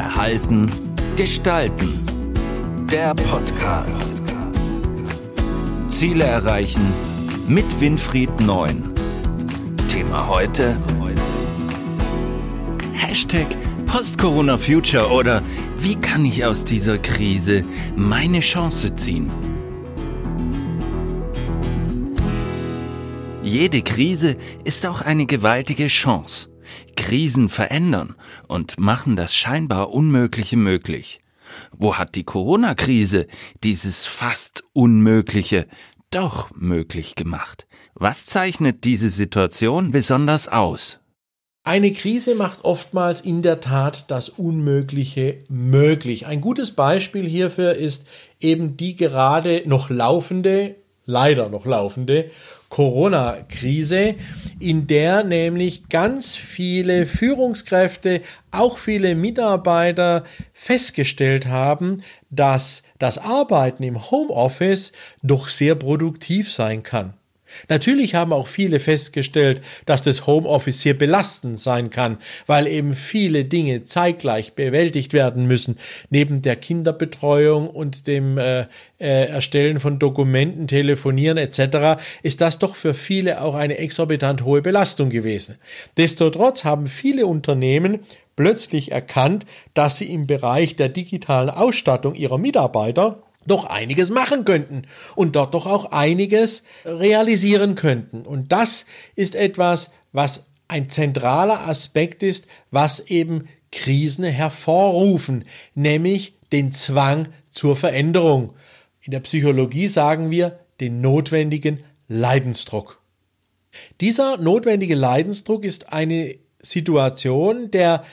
Verhalten, Gestalten. Der Podcast. Ziele erreichen mit Winfried Neun. Thema heute. Hashtag Post-Corona Future oder wie kann ich aus dieser Krise meine Chance ziehen? Jede Krise ist auch eine gewaltige Chance. Krisen verändern und machen das scheinbar Unmögliche möglich. Wo hat die Corona-Krise dieses fast Unmögliche doch möglich gemacht? Was zeichnet diese Situation besonders aus? Eine Krise macht oftmals in der Tat das Unmögliche möglich. Ein gutes Beispiel hierfür ist eben die gerade noch laufende, leider noch laufende Corona-Krise, in der nämlich ganz viele Führungskräfte, auch viele Mitarbeiter festgestellt haben, dass das Arbeiten im Homeoffice doch sehr produktiv sein kann. Natürlich haben auch viele festgestellt, dass das Homeoffice sehr belastend sein kann, weil eben viele Dinge zeitgleich bewältigt werden müssen. Neben der Kinderbetreuung und dem äh, äh, Erstellen von Dokumenten, Telefonieren etc. ist das doch für viele auch eine exorbitant hohe Belastung gewesen. Destotrotz haben viele Unternehmen plötzlich erkannt, dass sie im Bereich der digitalen Ausstattung ihrer Mitarbeiter doch einiges machen könnten und dort doch auch einiges realisieren könnten. Und das ist etwas, was ein zentraler Aspekt ist, was eben Krisen hervorrufen, nämlich den Zwang zur Veränderung. In der Psychologie sagen wir den notwendigen Leidensdruck. Dieser notwendige Leidensdruck ist eine Situation, der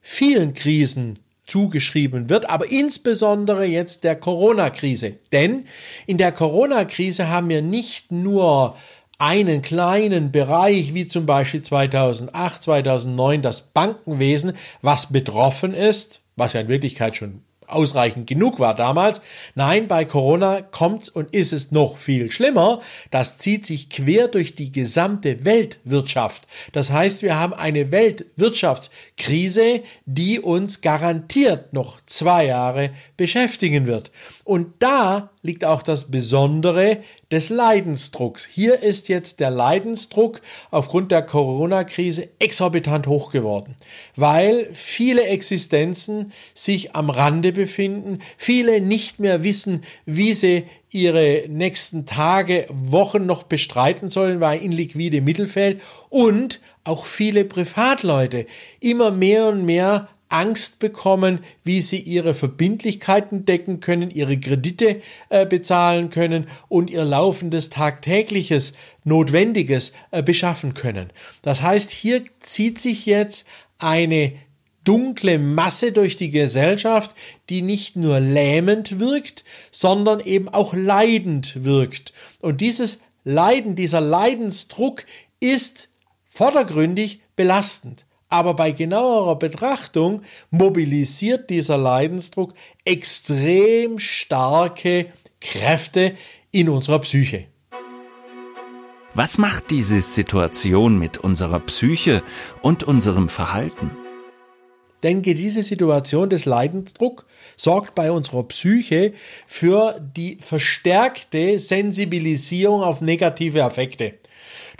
vielen Krisen zugeschrieben wird, aber insbesondere jetzt der Corona-Krise. Denn in der Corona-Krise haben wir nicht nur einen kleinen Bereich, wie zum Beispiel 2008, 2009 das Bankenwesen, was betroffen ist, was ja in Wirklichkeit schon ausreichend genug war damals. Nein, bei Corona kommt's und ist es noch viel schlimmer. Das zieht sich quer durch die gesamte Weltwirtschaft. Das heißt, wir haben eine Weltwirtschaftskrise, die uns garantiert noch zwei Jahre beschäftigen wird. Und da liegt auch das Besondere des Leidensdrucks. Hier ist jetzt der Leidensdruck aufgrund der Corona-Krise exorbitant hoch geworden, weil viele Existenzen sich am Rande befinden, viele nicht mehr wissen, wie sie ihre nächsten Tage, Wochen noch bestreiten sollen, weil in liquide Mittelfeld und auch viele Privatleute immer mehr und mehr Angst bekommen, wie sie ihre Verbindlichkeiten decken können, ihre Kredite äh, bezahlen können und ihr laufendes tagtägliches Notwendiges äh, beschaffen können. Das heißt, hier zieht sich jetzt eine dunkle Masse durch die Gesellschaft, die nicht nur lähmend wirkt, sondern eben auch leidend wirkt. Und dieses Leiden, dieser Leidensdruck ist vordergründig belastend. Aber bei genauerer Betrachtung mobilisiert dieser Leidensdruck extrem starke Kräfte in unserer Psyche. Was macht diese Situation mit unserer Psyche und unserem Verhalten? Denke, diese Situation des Leidensdrucks sorgt bei unserer Psyche für die verstärkte Sensibilisierung auf negative Affekte.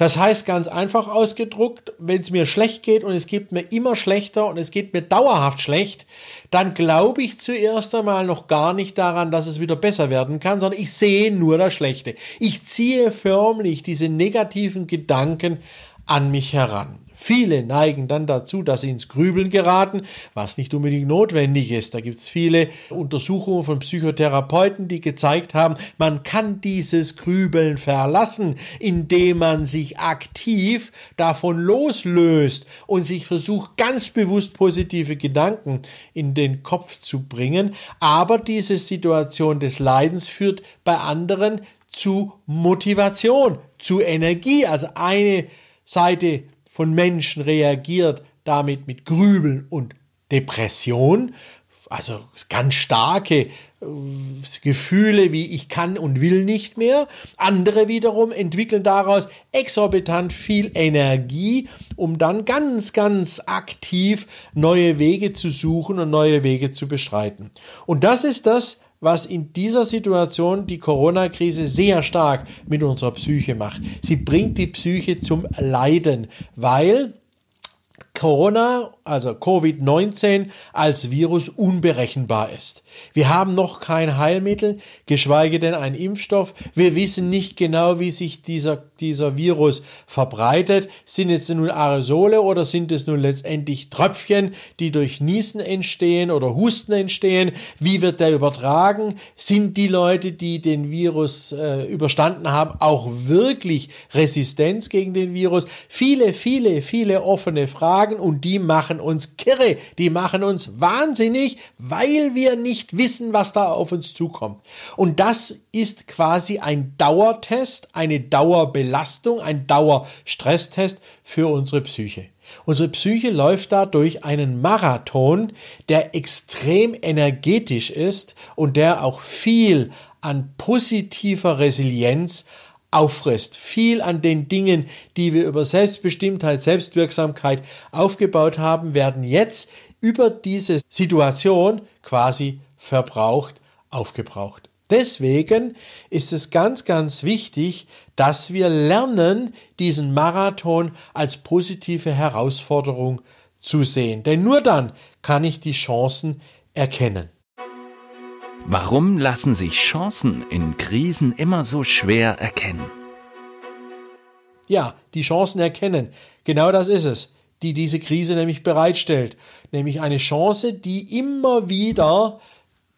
Das heißt ganz einfach ausgedruckt, wenn es mir schlecht geht und es geht mir immer schlechter und es geht mir dauerhaft schlecht, dann glaube ich zuerst einmal noch gar nicht daran, dass es wieder besser werden kann, sondern ich sehe nur das Schlechte. Ich ziehe förmlich diese negativen Gedanken an mich heran. Viele neigen dann dazu, dass sie ins Grübeln geraten, was nicht unbedingt notwendig ist. Da gibt es viele Untersuchungen von Psychotherapeuten, die gezeigt haben, man kann dieses Grübeln verlassen, indem man sich aktiv davon loslöst und sich versucht, ganz bewusst positive Gedanken in den Kopf zu bringen. Aber diese Situation des Leidens führt bei anderen zu Motivation, zu Energie. Also eine Seite von Menschen reagiert damit mit Grübeln und Depression, also ganz starke Gefühle wie ich kann und will nicht mehr. Andere wiederum entwickeln daraus exorbitant viel Energie, um dann ganz, ganz aktiv neue Wege zu suchen und neue Wege zu bestreiten. Und das ist das, was in dieser Situation die Corona-Krise sehr stark mit unserer Psyche macht. Sie bringt die Psyche zum Leiden, weil Corona, also Covid-19 als Virus unberechenbar ist. Wir haben noch kein Heilmittel, geschweige denn einen Impfstoff. Wir wissen nicht genau, wie sich dieser, dieser Virus verbreitet. Sind es nun Aerosole oder sind es nun letztendlich Tröpfchen, die durch Niesen entstehen oder Husten entstehen? Wie wird der übertragen? Sind die Leute, die den Virus äh, überstanden haben, auch wirklich Resistenz gegen den Virus? Viele, viele, viele offene Fragen und die machen uns kirre, die machen uns wahnsinnig, weil wir nicht nicht wissen, was da auf uns zukommt. Und das ist quasi ein Dauertest, eine Dauerbelastung, ein Dauerstresstest für unsere Psyche. Unsere Psyche läuft da durch einen Marathon, der extrem energetisch ist und der auch viel an positiver Resilienz auffrisst. Viel an den Dingen, die wir über Selbstbestimmtheit, Selbstwirksamkeit aufgebaut haben, werden jetzt über diese Situation quasi verbraucht, aufgebraucht. Deswegen ist es ganz, ganz wichtig, dass wir lernen, diesen Marathon als positive Herausforderung zu sehen. Denn nur dann kann ich die Chancen erkennen. Warum lassen sich Chancen in Krisen immer so schwer erkennen? Ja, die Chancen erkennen. Genau das ist es, die diese Krise nämlich bereitstellt. Nämlich eine Chance, die immer wieder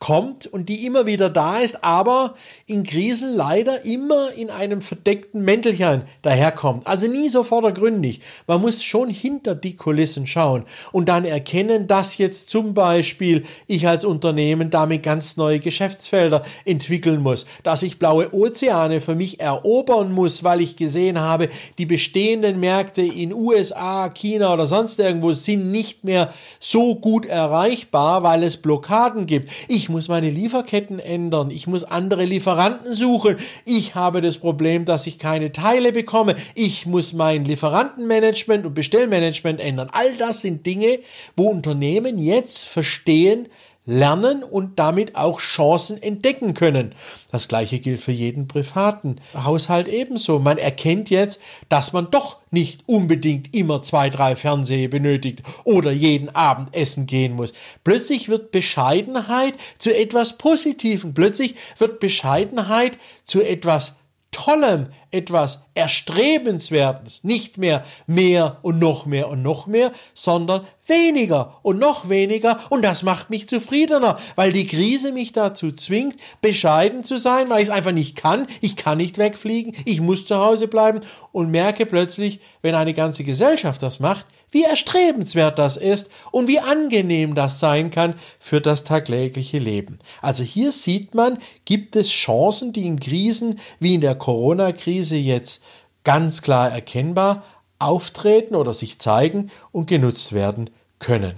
kommt und die immer wieder da ist, aber in Krisen leider immer in einem verdeckten Mäntelchen daherkommt. Also nie so vordergründig. Man muss schon hinter die Kulissen schauen und dann erkennen, dass jetzt zum Beispiel ich als Unternehmen damit ganz neue Geschäftsfelder entwickeln muss, dass ich blaue Ozeane für mich erobern muss, weil ich gesehen habe, die bestehenden Märkte in USA, China oder sonst irgendwo sind nicht mehr so gut erreichbar, weil es Blockaden gibt. Ich muss meine Lieferketten ändern, ich muss andere Lieferanten suchen, ich habe das Problem, dass ich keine Teile bekomme, ich muss mein Lieferantenmanagement und Bestellmanagement ändern. All das sind Dinge, wo Unternehmen jetzt verstehen, lernen und damit auch Chancen entdecken können. Das gleiche gilt für jeden privaten Haushalt ebenso. Man erkennt jetzt, dass man doch nicht unbedingt immer zwei, drei Fernseher benötigt oder jeden Abend essen gehen muss. Plötzlich wird Bescheidenheit zu etwas Positivem. Plötzlich wird Bescheidenheit zu etwas Tollem, etwas Erstrebenswertes, nicht mehr mehr und noch mehr und noch mehr, sondern weniger und noch weniger. Und das macht mich zufriedener, weil die Krise mich dazu zwingt, bescheiden zu sein, weil ich es einfach nicht kann, ich kann nicht wegfliegen, ich muss zu Hause bleiben. Und merke plötzlich, wenn eine ganze Gesellschaft das macht, wie erstrebenswert das ist und wie angenehm das sein kann für das tagtägliche Leben. Also hier sieht man, gibt es Chancen, die in Krisen wie in der Corona-Krise jetzt ganz klar erkennbar auftreten oder sich zeigen und genutzt werden können.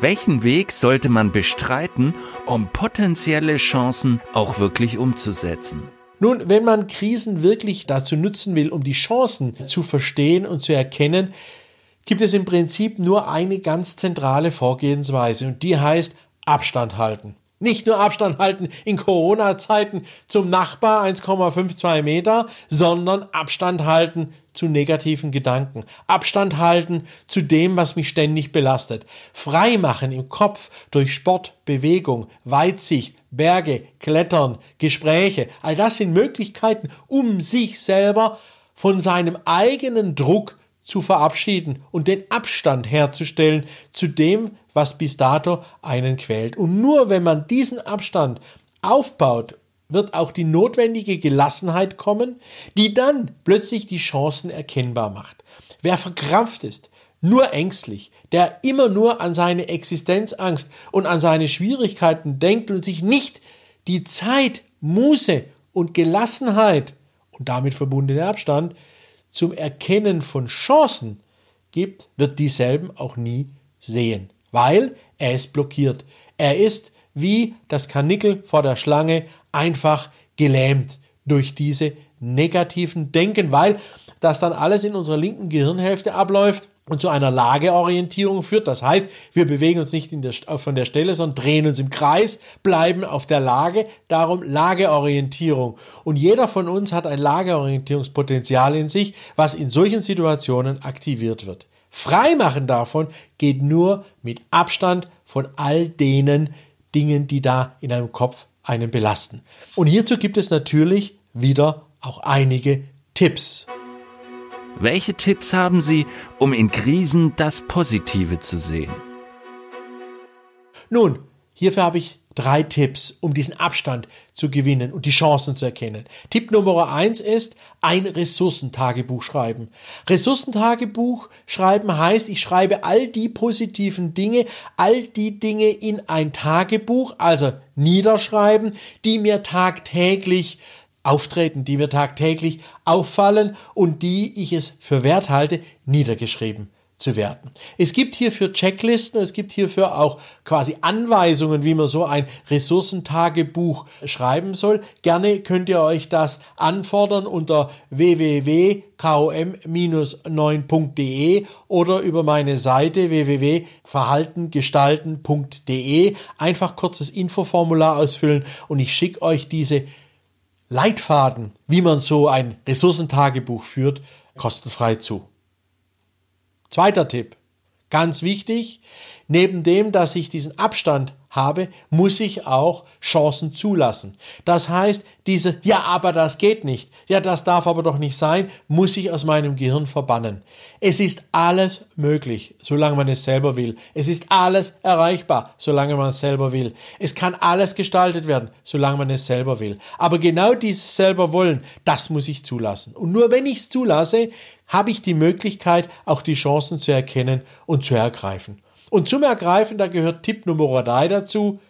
Welchen Weg sollte man bestreiten, um potenzielle Chancen auch wirklich umzusetzen? Nun, wenn man Krisen wirklich dazu nutzen will, um die Chancen zu verstehen und zu erkennen, gibt es im Prinzip nur eine ganz zentrale Vorgehensweise und die heißt Abstand halten. Nicht nur Abstand halten in Corona-Zeiten zum Nachbar 1,52 Meter, sondern Abstand halten zu negativen Gedanken. Abstand halten zu dem, was mich ständig belastet. Freimachen im Kopf durch Sport, Bewegung, Weitsicht, Berge, Klettern, Gespräche. All das sind Möglichkeiten, um sich selber von seinem eigenen Druck zu verabschieden und den Abstand herzustellen zu dem, was bis dato einen quält. Und nur wenn man diesen Abstand aufbaut, wird auch die notwendige Gelassenheit kommen, die dann plötzlich die Chancen erkennbar macht. Wer verkrampft ist, nur ängstlich, der immer nur an seine Existenzangst und an seine Schwierigkeiten denkt und sich nicht die Zeit, Muße und Gelassenheit und damit verbundene Abstand zum Erkennen von Chancen gibt, wird dieselben auch nie sehen, weil er ist blockiert. Er ist wie das Kanickel vor der Schlange einfach gelähmt durch diese negativen Denken, weil das dann alles in unserer linken Gehirnhälfte abläuft und zu einer Lageorientierung führt. Das heißt, wir bewegen uns nicht der, von der Stelle, sondern drehen uns im Kreis, bleiben auf der Lage. Darum Lageorientierung. Und jeder von uns hat ein Lageorientierungspotenzial in sich, was in solchen Situationen aktiviert wird. Freimachen davon geht nur mit Abstand von all denen Dingen, die da in einem Kopf einen belasten. Und hierzu gibt es natürlich wieder auch einige Tipps. Welche Tipps haben Sie, um in Krisen das Positive zu sehen? Nun, hierfür habe ich drei Tipps, um diesen Abstand zu gewinnen und die Chancen zu erkennen. Tipp Nummer eins ist ein Ressourcentagebuch schreiben. Ressourcentagebuch schreiben heißt, ich schreibe all die positiven Dinge, all die Dinge in ein Tagebuch, also niederschreiben, die mir tagtäglich auftreten, die mir tagtäglich auffallen und die ich es für wert halte, niedergeschrieben zu werden. Es gibt hierfür Checklisten, es gibt hierfür auch quasi Anweisungen, wie man so ein Ressourcentagebuch schreiben soll. Gerne könnt ihr euch das anfordern unter www.kom-9.de oder über meine Seite www.verhaltengestalten.de. Einfach kurzes Infoformular ausfüllen und ich schicke euch diese Leitfaden, wie man so ein Ressourcentagebuch führt, kostenfrei zu. Zweiter Tipp, ganz wichtig, neben dem, dass ich diesen Abstand habe, muss ich auch Chancen zulassen. Das heißt, diese, ja, aber das geht nicht, ja, das darf aber doch nicht sein, muss ich aus meinem Gehirn verbannen. Es ist alles möglich, solange man es selber will. Es ist alles erreichbar, solange man es selber will. Es kann alles gestaltet werden, solange man es selber will. Aber genau dieses selber wollen, das muss ich zulassen. Und nur wenn ich es zulasse, habe ich die Möglichkeit, auch die Chancen zu erkennen und zu ergreifen. Und zum Ergreifen, da gehört Tipp Nummer drei dazu.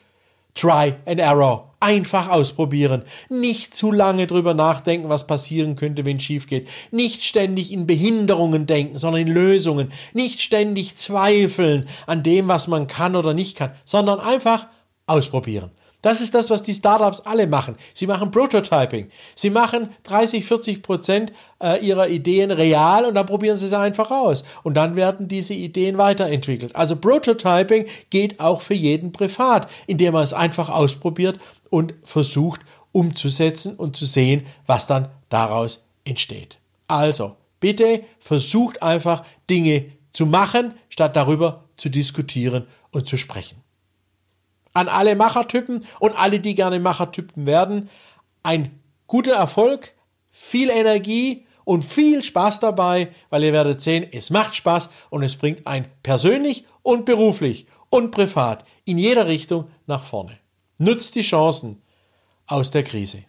Try and Error. Einfach ausprobieren. Nicht zu lange drüber nachdenken, was passieren könnte, wenn es schief geht. Nicht ständig in Behinderungen denken, sondern in Lösungen. Nicht ständig zweifeln an dem, was man kann oder nicht kann, sondern einfach ausprobieren. Das ist das, was die Startups alle machen. Sie machen Prototyping. Sie machen 30, 40 Prozent äh, ihrer Ideen real und dann probieren sie sie einfach aus. Und dann werden diese Ideen weiterentwickelt. Also Prototyping geht auch für jeden privat, indem man es einfach ausprobiert und versucht umzusetzen und zu sehen, was dann daraus entsteht. Also, bitte versucht einfach Dinge zu machen, statt darüber zu diskutieren und zu sprechen an alle Machertypen und alle, die gerne Machertypen werden. Ein guter Erfolg, viel Energie und viel Spaß dabei, weil ihr werdet sehen, es macht Spaß und es bringt ein persönlich und beruflich und privat in jeder Richtung nach vorne. Nutzt die Chancen aus der Krise.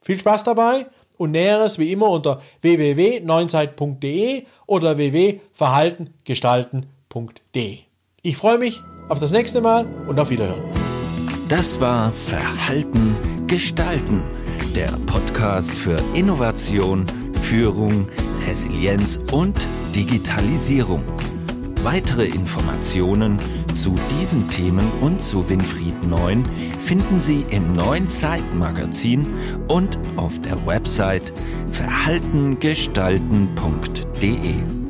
Viel Spaß dabei und Näheres wie immer unter www.neunzeit.de oder www.verhaltengestalten.de. Ich freue mich auf das nächste Mal und auf Wiederhören. Das war Verhalten gestalten, der Podcast für Innovation, Führung, Resilienz und Digitalisierung. Weitere Informationen zu diesen Themen und zu Winfried Neun finden Sie im neuen Zeitmagazin und auf der Website verhaltengestalten.de.